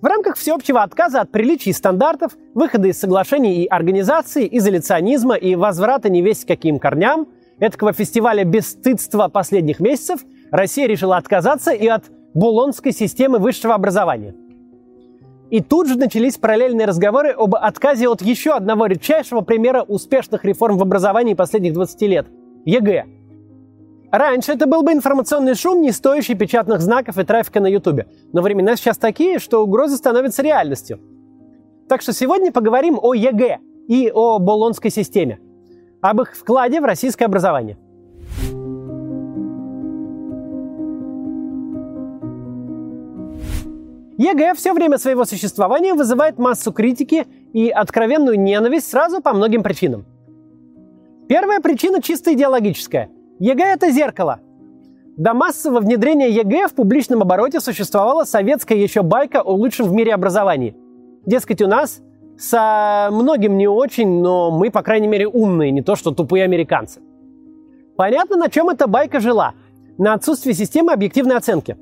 В рамках всеобщего отказа от приличий и стандартов, выхода из соглашений и организации, изоляционизма и возврата невесть каким корням, этого фестиваля бесстыдства последних месяцев, Россия решила отказаться и от Болонской системы высшего образования. И тут же начались параллельные разговоры об отказе от еще одного редчайшего примера успешных реформ в образовании последних 20 лет – ЕГЭ – Раньше это был бы информационный шум, не стоящий печатных знаков и трафика на Ютубе. Но времена сейчас такие, что угрозы становятся реальностью. Так что сегодня поговорим о ЕГЭ и о Болонской системе. Об их вкладе в российское образование. ЕГЭ все время своего существования вызывает массу критики и откровенную ненависть сразу по многим причинам. Первая причина чисто идеологическая – ЕГЭ – это зеркало. До массового внедрения ЕГЭ в публичном обороте существовала советская еще байка о лучшем в мире образовании. Дескать, у нас со многим не очень, но мы, по крайней мере, умные, не то что тупые американцы. Понятно, на чем эта байка жила. На отсутствии системы объективной оценки.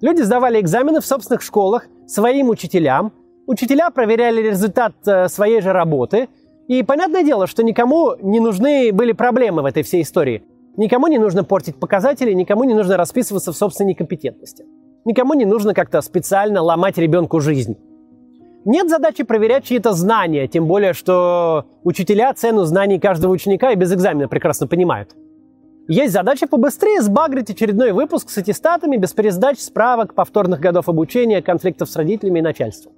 Люди сдавали экзамены в собственных школах своим учителям. Учителя проверяли результат э, своей же работы. И понятное дело, что никому не нужны были проблемы в этой всей истории. Никому не нужно портить показатели, никому не нужно расписываться в собственной компетентности. Никому не нужно как-то специально ломать ребенку жизнь. Нет задачи проверять чьи-то знания, тем более, что учителя цену знаний каждого ученика и без экзамена прекрасно понимают. Есть задача побыстрее сбагрить очередной выпуск с аттестатами, без пересдач, справок, повторных годов обучения, конфликтов с родителями и начальством.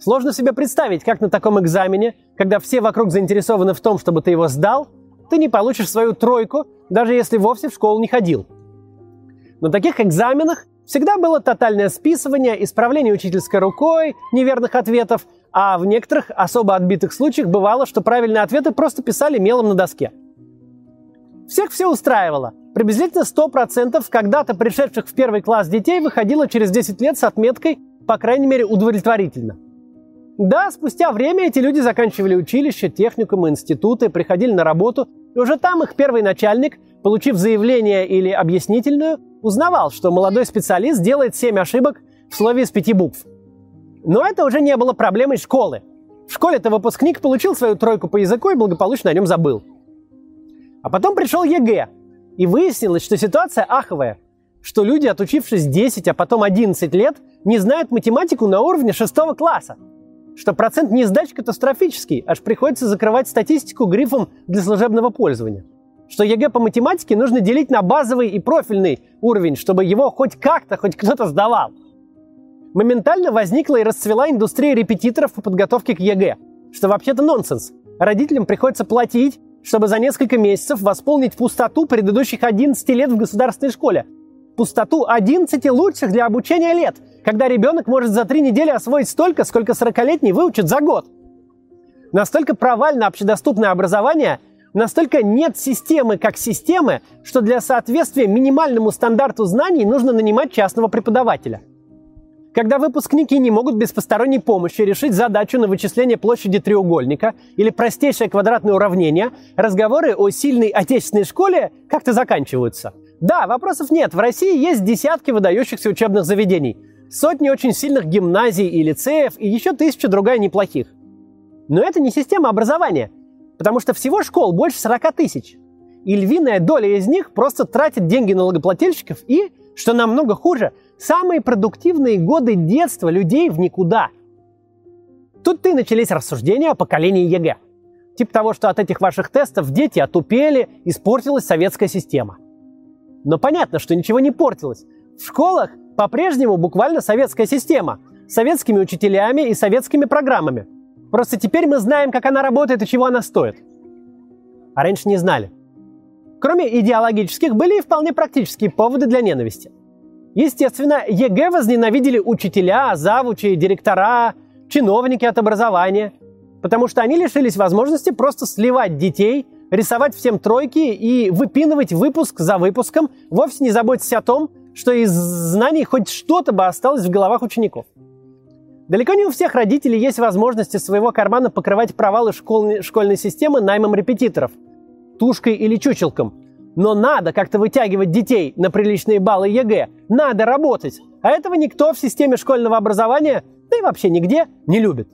Сложно себе представить, как на таком экзамене, когда все вокруг заинтересованы в том, чтобы ты его сдал, ты не получишь свою тройку, даже если вовсе в школу не ходил. На таких экзаменах всегда было тотальное списывание, исправление учительской рукой, неверных ответов, а в некоторых особо отбитых случаях бывало, что правильные ответы просто писали мелом на доске. Всех все устраивало. Приблизительно 100% когда-то пришедших в первый класс детей выходило через 10 лет с отметкой, по крайней мере, удовлетворительно. Да, спустя время эти люди заканчивали училище, техникумы, институты, приходили на работу, и уже там их первый начальник, получив заявление или объяснительную, узнавал, что молодой специалист делает 7 ошибок в слове из пяти букв. Но это уже не было проблемой школы. В школе-то выпускник получил свою тройку по языку и благополучно о нем забыл. А потом пришел ЕГЭ, и выяснилось, что ситуация аховая, что люди, отучившись 10, а потом 11 лет, не знают математику на уровне 6 класса – что процент несдач катастрофический, аж приходится закрывать статистику грифом для служебного пользования. Что ЕГЭ по математике нужно делить на базовый и профильный уровень, чтобы его хоть как-то, хоть кто-то сдавал. Моментально возникла и расцвела индустрия репетиторов по подготовке к ЕГЭ, что вообще-то нонсенс. Родителям приходится платить, чтобы за несколько месяцев восполнить пустоту предыдущих 11 лет в государственной школе. Пустоту 11 лучших для обучения лет – когда ребенок может за три недели освоить столько, сколько 40-летний выучит за год. Настолько провально общедоступное образование, настолько нет системы как системы, что для соответствия минимальному стандарту знаний нужно нанимать частного преподавателя. Когда выпускники не могут без посторонней помощи решить задачу на вычисление площади треугольника или простейшее квадратное уравнение, разговоры о сильной отечественной школе как-то заканчиваются. Да, вопросов нет. В России есть десятки выдающихся учебных заведений – сотни очень сильных гимназий и лицеев и еще тысяча другая неплохих. Но это не система образования, потому что всего школ больше 40 тысяч. И львиная доля из них просто тратит деньги налогоплательщиков и, что намного хуже, самые продуктивные годы детства людей в никуда. Тут и начались рассуждения о поколении ЕГЭ. Типа того, что от этих ваших тестов дети отупели, испортилась советская система. Но понятно, что ничего не портилось. В школах по-прежнему буквально советская система, с советскими учителями и советскими программами. Просто теперь мы знаем, как она работает и чего она стоит. А раньше не знали. Кроме идеологических, были и вполне практические поводы для ненависти. Естественно, ЕГЭ возненавидели учителя, завучи, директора, чиновники от образования, потому что они лишились возможности просто сливать детей, рисовать всем тройки и выпинывать выпуск за выпуском, вовсе не заботясь о том, что из знаний хоть что-то бы осталось в головах учеников. Далеко не у всех родителей есть возможность из своего кармана покрывать провалы школьной, школьной системы наймом репетиторов, тушкой или чучелком. Но надо как-то вытягивать детей на приличные баллы ЕГЭ. Надо работать. А этого никто в системе школьного образования, да и вообще нигде, не любит.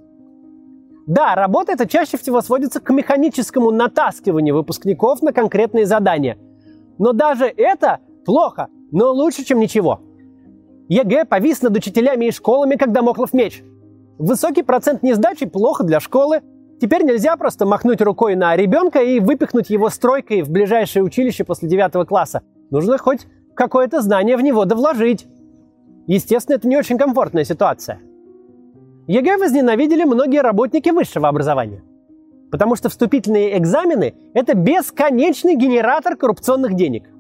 Да, работа это чаще всего сводится к механическому натаскиванию выпускников на конкретные задания. Но даже это плохо, но лучше, чем ничего. ЕГЭ повис над учителями и школами, как дамоклов меч. Высокий процент несдачи плохо для школы. Теперь нельзя просто махнуть рукой на ребенка и выпихнуть его с тройкой в ближайшее училище после 9 класса. Нужно хоть какое-то знание в него да вложить. Естественно, это не очень комфортная ситуация. ЕГЭ возненавидели многие работники высшего образования. Потому что вступительные экзамены – это бесконечный генератор коррупционных денег.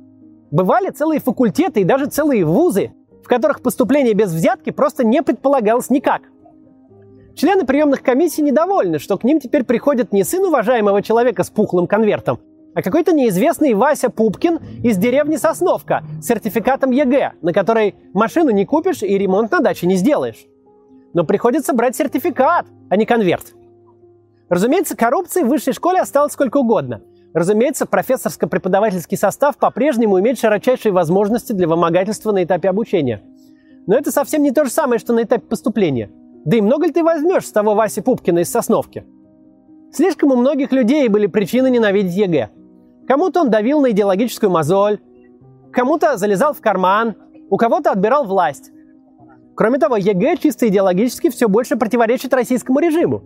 Бывали целые факультеты и даже целые вузы, в которых поступление без взятки просто не предполагалось никак. Члены приемных комиссий недовольны, что к ним теперь приходит не сын уважаемого человека с пухлым конвертом, а какой-то неизвестный Вася Пупкин из деревни Сосновка с сертификатом ЕГЭ, на который машину не купишь и ремонт на даче не сделаешь. Но приходится брать сертификат, а не конверт. Разумеется, коррупции в высшей школе осталось сколько угодно. Разумеется, профессорско-преподавательский состав по-прежнему имеет широчайшие возможности для вымогательства на этапе обучения. Но это совсем не то же самое, что на этапе поступления. Да и много ли ты возьмешь с того Васи Пупкина из Сосновки? Слишком у многих людей были причины ненавидеть ЕГЭ. Кому-то он давил на идеологическую мозоль, кому-то залезал в карман, у кого-то отбирал власть. Кроме того, ЕГЭ чисто идеологически все больше противоречит российскому режиму.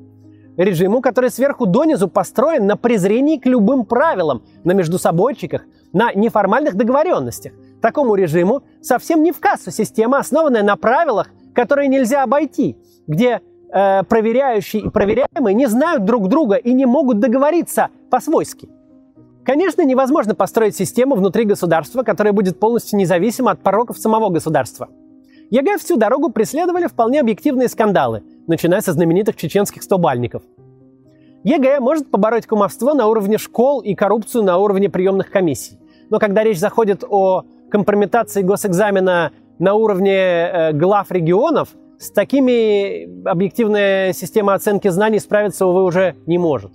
Режиму, который сверху донизу построен на презрении к любым правилам, на междусобойчиках, на неформальных договоренностях. Такому режиму совсем не в кассу система, основанная на правилах, которые нельзя обойти, где э, проверяющие и проверяемые не знают друг друга и не могут договориться по-свойски. Конечно, невозможно построить систему внутри государства, которая будет полностью независима от пороков самого государства. ЕГЭ всю дорогу преследовали вполне объективные скандалы, начиная со знаменитых чеченских стобальников. ЕГЭ может побороть кумовство на уровне школ и коррупцию на уровне приемных комиссий. Но когда речь заходит о компрометации госэкзамена на уровне э, глав регионов, с такими объективная система оценки знаний справиться, увы, уже не может.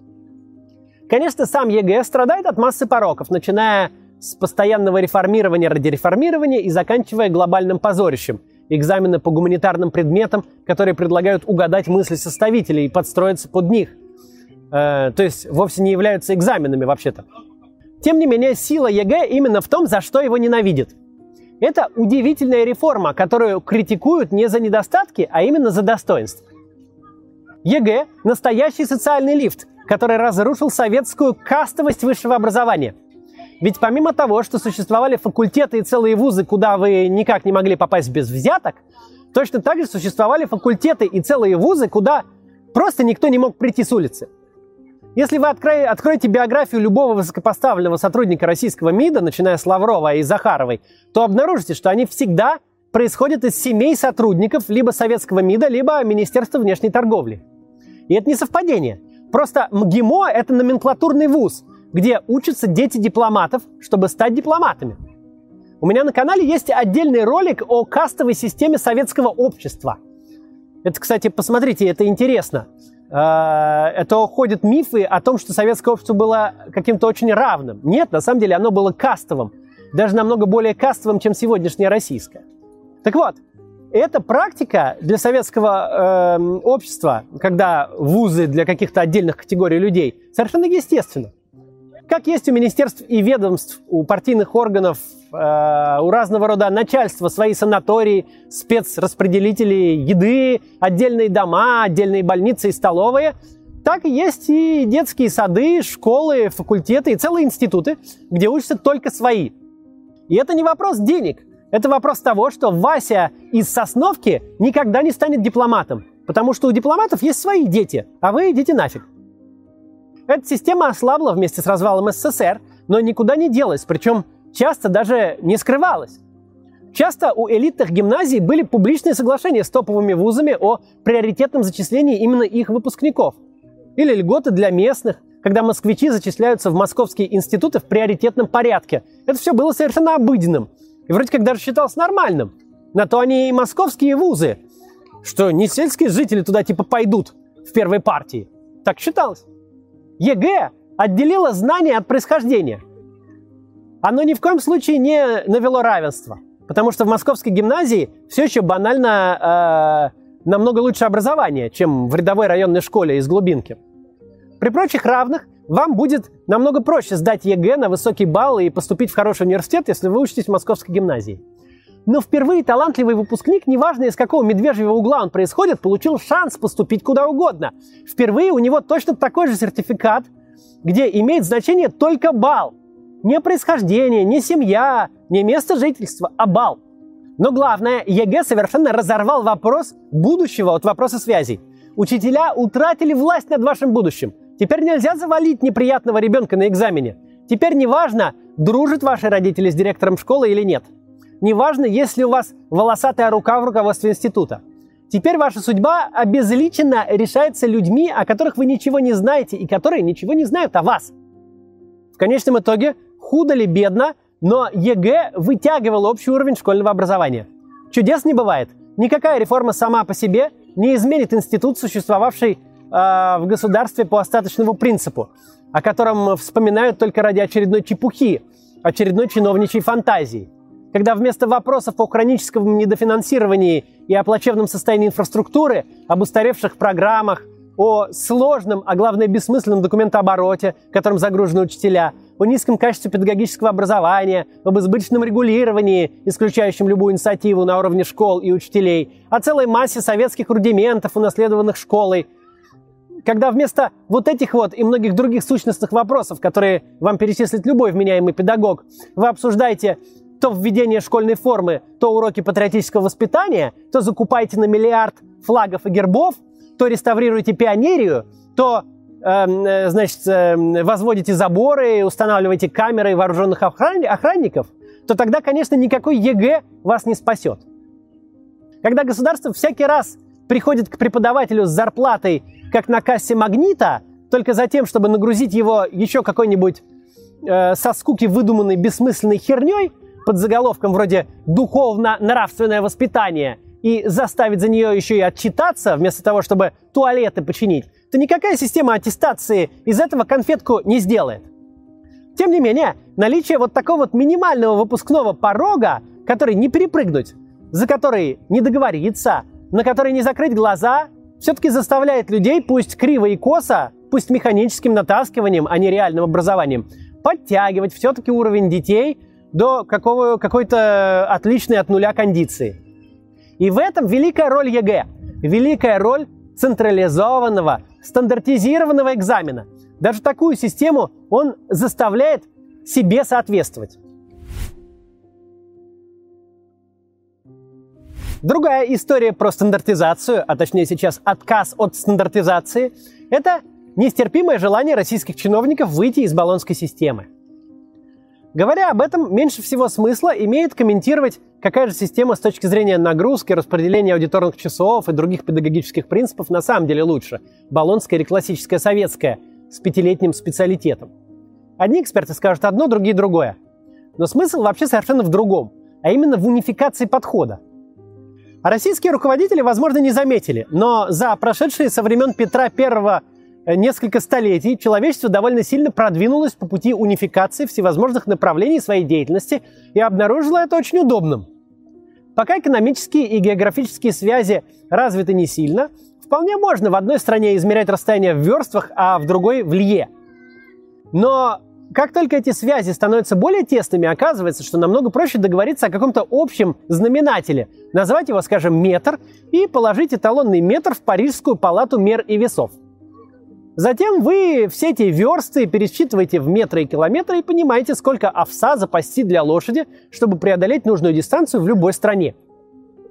Конечно, сам ЕГЭ страдает от массы пороков, начиная с постоянного реформирования ради реформирования и заканчивая глобальным позорищем. Экзамены по гуманитарным предметам, которые предлагают угадать мысли составителей и подстроиться под них. Э, то есть вовсе не являются экзаменами вообще-то. Тем не менее, сила ЕГЭ именно в том, за что его ненавидят. Это удивительная реформа, которую критикуют не за недостатки, а именно за достоинство. ЕГЭ – настоящий социальный лифт, который разрушил советскую кастовость высшего образования. Ведь помимо того, что существовали факультеты и целые вузы, куда вы никак не могли попасть без взяток, точно так же существовали факультеты и целые вузы, куда просто никто не мог прийти с улицы. Если вы откро... откроете биографию любого высокопоставленного сотрудника российского МИДа, начиная с Лаврова и Захаровой, то обнаружите, что они всегда происходят из семей сотрудников либо советского МИДа, либо Министерства внешней торговли. И это не совпадение. Просто МГИМО – это номенклатурный вуз, где учатся дети дипломатов, чтобы стать дипломатами. У меня на канале есть отдельный ролик о кастовой системе советского общества. Это, кстати, посмотрите, это интересно. Э, это ходят мифы о том, что советское общество было каким-то очень равным. Нет, на самом деле оно было кастовым. Даже намного более кастовым, чем сегодняшнее российское. Так вот, эта практика для советского э, общества, когда вузы для каких-то отдельных категорий людей, совершенно естественно. Как есть у министерств и ведомств, у партийных органов, э, у разного рода начальства свои санатории, спецраспределители еды, отдельные дома, отдельные больницы и столовые, так и есть и детские сады, школы, факультеты и целые институты, где учатся только свои. И это не вопрос денег – это вопрос того, что Вася из Сосновки никогда не станет дипломатом, потому что у дипломатов есть свои дети, а вы идите нафиг. Эта система ослабла вместе с развалом СССР, но никуда не делась, причем часто даже не скрывалась. Часто у элитных гимназий были публичные соглашения с топовыми вузами о приоритетном зачислении именно их выпускников. Или льготы для местных, когда москвичи зачисляются в московские институты в приоритетном порядке. Это все было совершенно обыденным – и вроде как даже считалось нормальным. На то они и московские вузы, что не сельские жители туда типа пойдут в первой партии. Так считалось. ЕГЭ отделило знание от происхождения. Оно ни в коем случае не навело равенство. Потому что в московской гимназии все еще банально э, намного лучше образование, чем в рядовой районной школе из глубинки. При прочих равных вам будет намного проще сдать ЕГЭ на высокий балл и поступить в хороший университет, если вы учитесь в московской гимназии. Но впервые талантливый выпускник, неважно из какого медвежьего угла он происходит, получил шанс поступить куда угодно. Впервые у него точно такой же сертификат, где имеет значение только балл. Не происхождение, не семья, не место жительства, а балл. Но главное, ЕГЭ совершенно разорвал вопрос будущего от вопроса связей. Учителя утратили власть над вашим будущим. Теперь нельзя завалить неприятного ребенка на экзамене. Теперь не важно, дружат ваши родители с директором школы или нет. Неважно, есть ли у вас волосатая рука в руководстве института. Теперь ваша судьба обезличенно решается людьми, о которых вы ничего не знаете и которые ничего не знают о вас. В конечном итоге, худо ли бедно, но ЕГЭ вытягивал общий уровень школьного образования. Чудес не бывает. Никакая реформа сама по себе не изменит институт, существовавший э, в государстве по остаточному принципу, о котором вспоминают только ради очередной чепухи, очередной чиновничьей фантазии – когда вместо вопросов о хроническом недофинансировании и о плачевном состоянии инфраструктуры, об устаревших программах, о сложном, а главное бессмысленном документообороте, которым загружены учителя, о низком качестве педагогического образования, об избыточном регулировании, исключающем любую инициативу на уровне школ и учителей, о целой массе советских рудиментов, унаследованных школой. Когда вместо вот этих вот и многих других сущностных вопросов, которые вам перечислит любой вменяемый педагог, вы обсуждаете то введение школьной формы, то уроки патриотического воспитания, то закупайте на миллиард флагов и гербов, то реставрируйте пионерию, то эм, э, значит, э, возводите заборы, устанавливаете камеры вооруженных охран... охранников, то тогда, конечно, никакой ЕГЭ вас не спасет. Когда государство всякий раз приходит к преподавателю с зарплатой, как на кассе магнита, только за тем, чтобы нагрузить его еще какой-нибудь э, со скуки выдуманной бессмысленной херней, под заголовком вроде «духовно-нравственное воспитание» и заставить за нее еще и отчитаться, вместо того, чтобы туалеты починить, то никакая система аттестации из этого конфетку не сделает. Тем не менее, наличие вот такого вот минимального выпускного порога, который не перепрыгнуть, за который не договориться, на который не закрыть глаза, все-таки заставляет людей, пусть криво и косо, пусть механическим натаскиванием, а не реальным образованием, подтягивать все-таки уровень детей – до какого, какой-то отличной от нуля кондиции. И в этом великая роль ЕГЭ, великая роль централизованного, стандартизированного экзамена. Даже такую систему он заставляет себе соответствовать. Другая история про стандартизацию, а точнее сейчас отказ от стандартизации, это нестерпимое желание российских чиновников выйти из баллонской системы. Говоря об этом, меньше всего смысла имеет комментировать, какая же система с точки зрения нагрузки, распределения аудиторных часов и других педагогических принципов на самом деле лучше. Болонская или классическая советская с пятилетним специалитетом. Одни эксперты скажут одно, другие другое. Но смысл вообще совершенно в другом, а именно в унификации подхода. А российские руководители, возможно, не заметили, но за прошедшие со времен Петра Э, несколько столетий человечество довольно сильно продвинулось по пути унификации всевозможных направлений своей деятельности и обнаружило это очень удобным. Пока экономические и географические связи развиты не сильно, вполне можно в одной стране измерять расстояние в верствах, а в другой в лье. Но как только эти связи становятся более тесными, оказывается, что намного проще договориться о каком-то общем знаменателе, назвать его, скажем, метр, и положить эталонный метр в Парижскую палату мер и весов. Затем вы все эти версты пересчитываете в метры и километры и понимаете, сколько овса запасти для лошади, чтобы преодолеть нужную дистанцию в любой стране.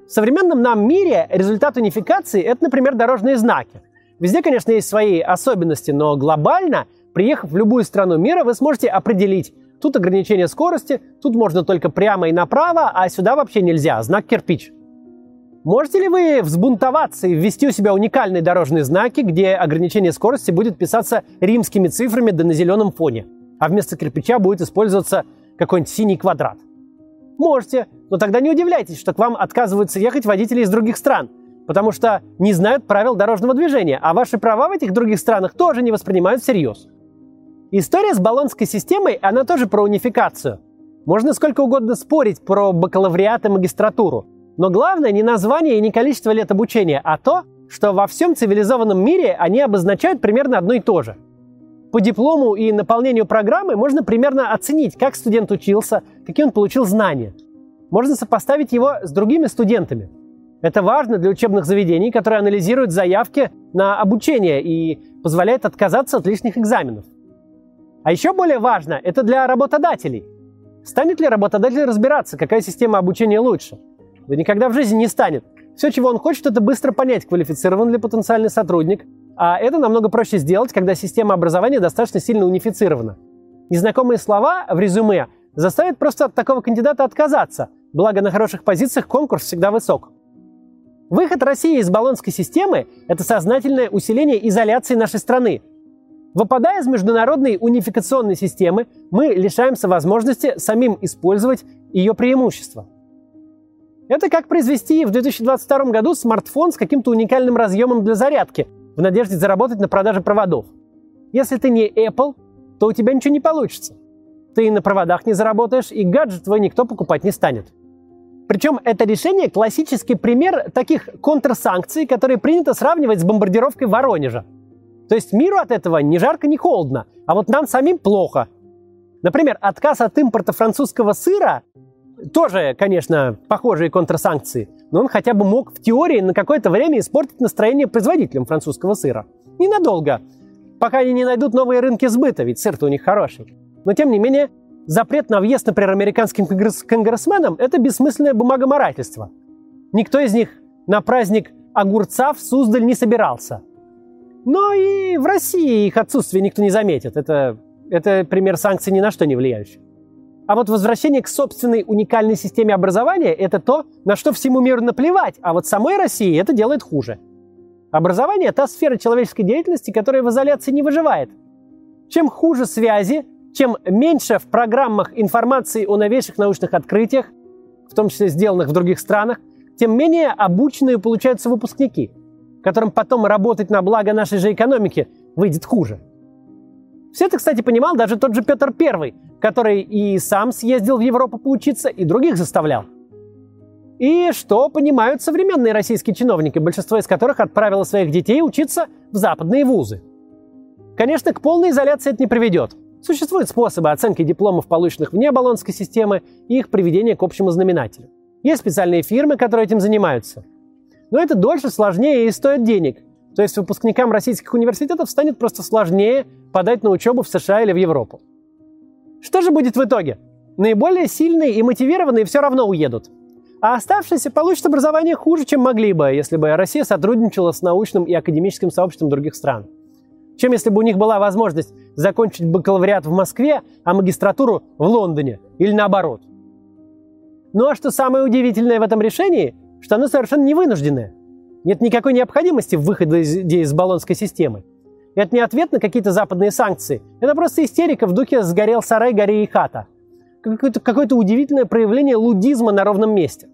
В современном нам мире результат унификации – это, например, дорожные знаки. Везде, конечно, есть свои особенности, но глобально, приехав в любую страну мира, вы сможете определить, тут ограничение скорости, тут можно только прямо и направо, а сюда вообще нельзя, знак кирпич – Можете ли вы взбунтоваться и ввести у себя уникальные дорожные знаки, где ограничение скорости будет писаться римскими цифрами да на зеленом фоне, а вместо кирпича будет использоваться какой-нибудь синий квадрат? Можете, но тогда не удивляйтесь, что к вам отказываются ехать водители из других стран, потому что не знают правил дорожного движения, а ваши права в этих других странах тоже не воспринимают всерьез. История с баллонской системой, она тоже про унификацию – Можно сколько угодно спорить про бакалавриат и магистратуру, но главное не название и не количество лет обучения, а то, что во всем цивилизованном мире они обозначают примерно одно и то же. По диплому и наполнению программы можно примерно оценить, как студент учился, какие он получил знания. Можно сопоставить его с другими студентами. Это важно для учебных заведений, которые анализируют заявки на обучение и позволяет отказаться от лишних экзаменов. А еще более важно, это для работодателей – Станет ли работодатель разбираться, какая система обучения лучше? Да никогда в жизни не станет. Все, чего он хочет, это быстро понять, квалифицирован ли потенциальный сотрудник, а это намного проще сделать, когда система образования достаточно сильно унифицирована. Незнакомые слова в резюме заставят просто от такого кандидата отказаться, благо на хороших позициях конкурс всегда высок. Выход России из баллонской системы – это сознательное усиление изоляции нашей страны, Выпадая из международной унификационной системы, мы лишаемся возможности самим использовать ее преимущества. Это как произвести в 2022 году смартфон с каким-то уникальным разъемом для зарядки в надежде заработать на продаже проводов. Если ты не Apple, то у тебя ничего не получится. Ты на проводах не заработаешь, и гаджет твой никто покупать не станет. Причем это решение классический пример таких контрсанкций, которые принято сравнивать с бомбардировкой Воронежа – то есть миру от этого ни жарко, ни холодно, а вот нам самим плохо. Например, отказ от импорта французского сыра тоже, конечно, похожие контрсанкции, но он хотя бы мог в теории на какое-то время испортить настроение производителям французского сыра. Ненадолго, пока они не найдут новые рынки сбыта, ведь сыр-то у них хороший. Но тем не менее, запрет на въезд, например, американским конгресс- конгрессменам – это бессмысленное бумагоморательство. Никто из них на праздник огурца в Суздаль не собирался – но и в России их отсутствие никто не заметит. Это, это пример санкций ни на что не влияющий. А вот возвращение к собственной уникальной системе образования – это то, на что всему миру наплевать, а вот самой России это делает хуже. Образование – та сфера человеческой деятельности, которая в изоляции не выживает. Чем хуже связи, чем меньше в программах информации о новейших научных открытиях, в том числе сделанных в других странах, тем менее обученные получаются выпускники – которым потом работать на благо нашей же экономики выйдет хуже. Все это, кстати, понимал даже тот же Петр I, который и сам съездил в Европу поучиться, и других заставлял. И что понимают современные российские чиновники, большинство из которых отправило своих детей учиться в западные вузы. Конечно, к полной изоляции это не приведет. Существуют способы оценки дипломов, полученных вне баллонской системы, и их приведения к общему знаменателю. Есть специальные фирмы, которые этим занимаются – но это дольше, сложнее и стоит денег. То есть выпускникам российских университетов станет просто сложнее подать на учебу в США или в Европу. Что же будет в итоге? Наиболее сильные и мотивированные все равно уедут. А оставшиеся получат образование хуже, чем могли бы, если бы Россия сотрудничала с научным и академическим сообществом других стран. Чем если бы у них была возможность закончить бакалавриат в Москве, а магистратуру в Лондоне или наоборот. Ну а что самое удивительное в этом решении, что оно совершенно не вынужденное. Нет никакой необходимости в выходе из, из баллонской системы. Это не ответ на какие-то западные санкции. Это просто истерика в духе «сгорел сарай, гори и хата». Какое-то, какое-то удивительное проявление лудизма на ровном месте.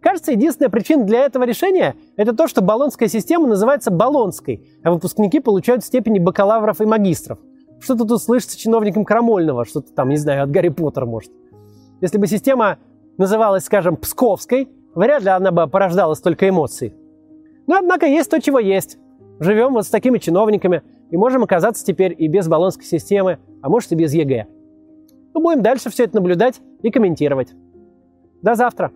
Кажется, единственная причина для этого решения – это то, что баллонская система называется баллонской, а выпускники получают степени бакалавров и магистров. Что-то тут слышится чиновникам Крамольного, что-то там, не знаю, от Гарри Поттера, может. Если бы система называлась, скажем, Псковской, Вряд ли она бы порождала столько эмоций. Но, однако, есть то, чего есть. Живем вот с такими чиновниками и можем оказаться теперь и без Болонской системы, а может и без ЕГЭ. Мы будем дальше все это наблюдать и комментировать. До завтра!